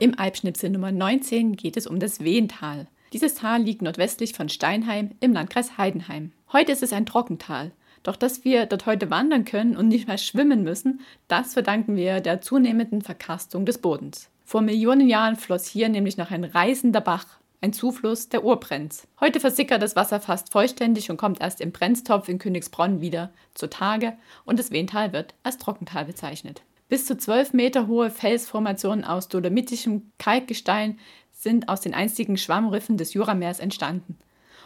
Im Alpschnipsel Nummer 19 geht es um das Wehental. Dieses Tal liegt nordwestlich von Steinheim im Landkreis Heidenheim. Heute ist es ein Trockental. Doch dass wir dort heute wandern können und nicht mehr schwimmen müssen, das verdanken wir der zunehmenden Verkastung des Bodens. Vor Millionen Jahren floss hier nämlich noch ein reißender Bach, ein Zufluss der Urbrenz. Heute versickert das Wasser fast vollständig und kommt erst im Brenztopf in Königsbronn wieder zutage und das Wehental wird als Trockental bezeichnet. Bis zu 12 Meter hohe Felsformationen aus dolomitischem Kalkgestein sind aus den einstigen Schwammriffen des Jurameers entstanden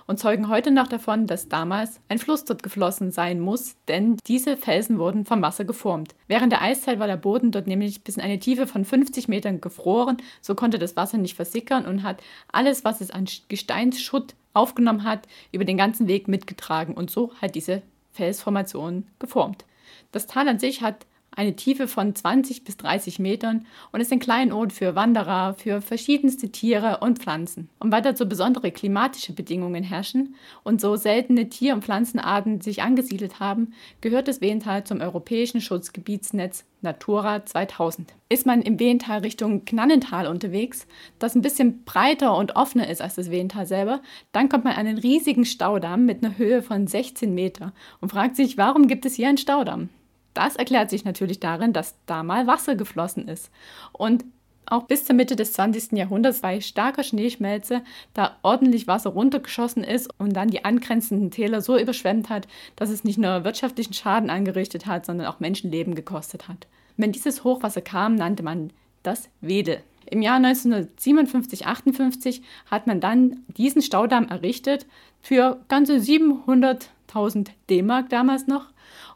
und zeugen heute noch davon, dass damals ein Fluss dort geflossen sein muss, denn diese Felsen wurden vom Wasser geformt. Während der Eiszeit war der Boden dort nämlich bis in eine Tiefe von 50 Metern gefroren, so konnte das Wasser nicht versickern und hat alles, was es an Gesteinsschutt aufgenommen hat, über den ganzen Weg mitgetragen und so hat diese Felsformation geformt. Das Tal an sich hat eine Tiefe von 20 bis 30 Metern und ist ein Kleinod für Wanderer, für verschiedenste Tiere und Pflanzen. Und weil so besondere klimatische Bedingungen herrschen und so seltene Tier- und Pflanzenarten sich angesiedelt haben, gehört das Wehental zum europäischen Schutzgebietsnetz Natura 2000. Ist man im Wehental Richtung Knannental unterwegs, das ein bisschen breiter und offener ist als das Wehental selber, dann kommt man an einen riesigen Staudamm mit einer Höhe von 16 Meter und fragt sich, warum gibt es hier einen Staudamm? Das erklärt sich natürlich darin, dass da mal Wasser geflossen ist. Und auch bis zur Mitte des 20. Jahrhunderts bei starker Schneeschmelze da ordentlich Wasser runtergeschossen ist und dann die angrenzenden Täler so überschwemmt hat, dass es nicht nur wirtschaftlichen Schaden angerichtet hat, sondern auch Menschenleben gekostet hat. Wenn dieses Hochwasser kam, nannte man das Wedel. Im Jahr 1957-58 hat man dann diesen Staudamm errichtet für ganze 700.000 D-Mark damals noch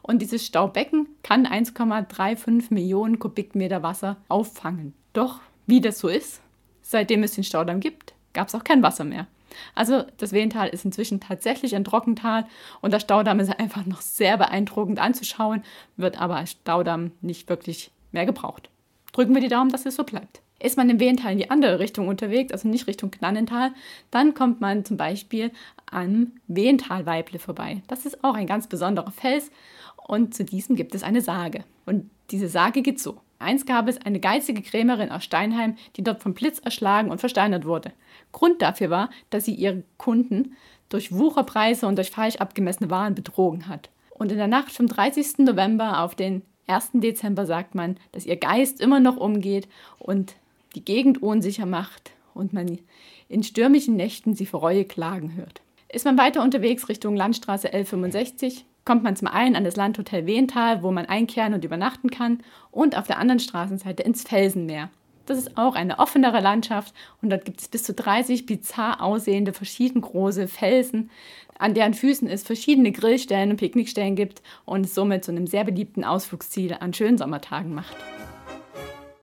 und dieses Staubecken kann 1,35 Millionen Kubikmeter Wasser auffangen. Doch wie das so ist, seitdem es den Staudamm gibt, gab es auch kein Wasser mehr. Also das Wehental ist inzwischen tatsächlich ein Trockental und der Staudamm ist einfach noch sehr beeindruckend anzuschauen, wird aber als Staudamm nicht wirklich mehr gebraucht. Drücken wir die Daumen, dass es so bleibt. Ist man im Wehental in die andere Richtung unterwegs, also nicht Richtung Knannental, dann kommt man zum Beispiel am Wehentalweible vorbei. Das ist auch ein ganz besonderer Fels und zu diesem gibt es eine Sage. Und diese Sage geht so. Einst gab es eine geizige Krämerin aus Steinheim, die dort vom Blitz erschlagen und versteinert wurde. Grund dafür war, dass sie ihre Kunden durch Wucherpreise und durch falsch abgemessene Waren betrogen hat. Und in der Nacht vom 30. November auf den 1. Dezember sagt man, dass ihr Geist immer noch umgeht und die Gegend unsicher macht und man in stürmischen Nächten sie vor Reue klagen hört. Ist man weiter unterwegs Richtung Landstraße L65, kommt man zum einen an das Landhotel Wehental, wo man einkehren und übernachten kann, und auf der anderen Straßenseite ins Felsenmeer. Das ist auch eine offenere Landschaft und dort gibt es bis zu 30 bizarr aussehende, verschieden große Felsen, an deren Füßen es verschiedene Grillstellen und Picknickstellen gibt und es somit zu einem sehr beliebten Ausflugsziel an schönen Sommertagen macht.